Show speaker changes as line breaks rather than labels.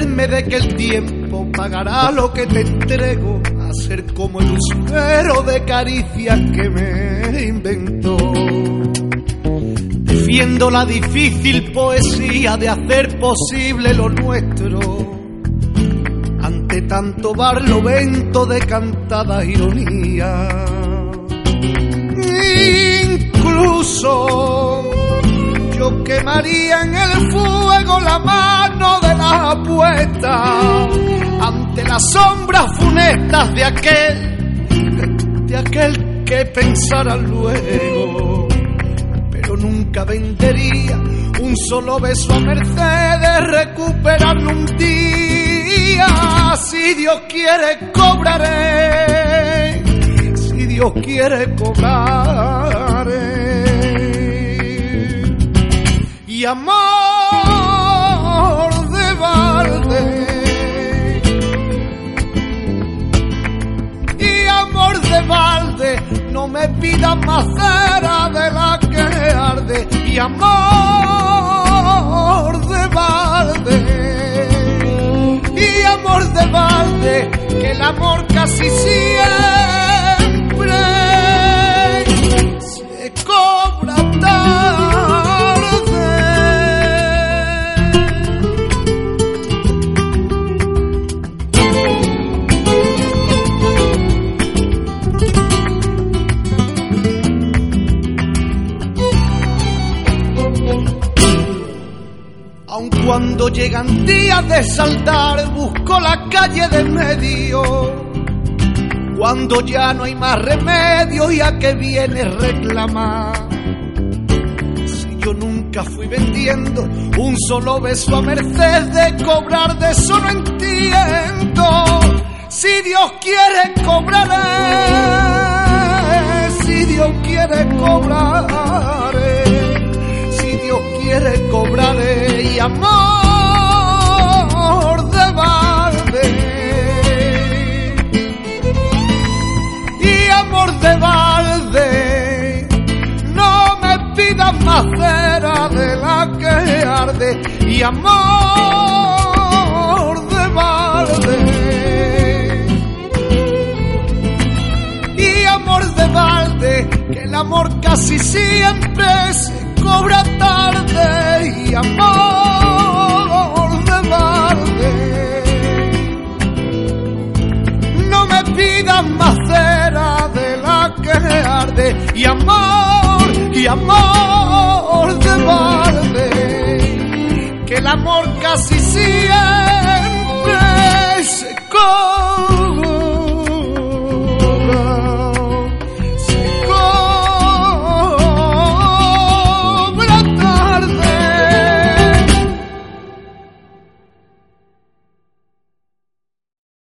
de que el tiempo pagará lo que te entrego a ser como el usurero de caricias que me inventó. Defiendo la difícil poesía de hacer posible lo nuestro ante tanto barlovento de cantada ironía. Incluso yo quemaría en la ante las sombras funestas de aquel, de aquel que pensara luego, pero nunca vendería un solo beso a Mercedes recuperarlo un día. Si Dios quiere cobraré, si Dios quiere cobraré y amor no me pidas más cera de la que arde y amor de balde. Y amor de balde que el amor casi siempre Cuando llegan días de saldar, busco la calle de medio. Cuando ya no hay más remedio y a qué viene reclamar. Si yo nunca fui vendiendo un solo beso a merced de cobrar, de eso no entiendo. Si Dios quiere cobraré, si Dios quiere cobraré pidas más cera de la que arde y amor de balde y amor de balde, que el amor casi siempre se cobra tarde y amor de balde. No me pidas más cera de la que arde y amor, y amor de balde, que el amor casi siempre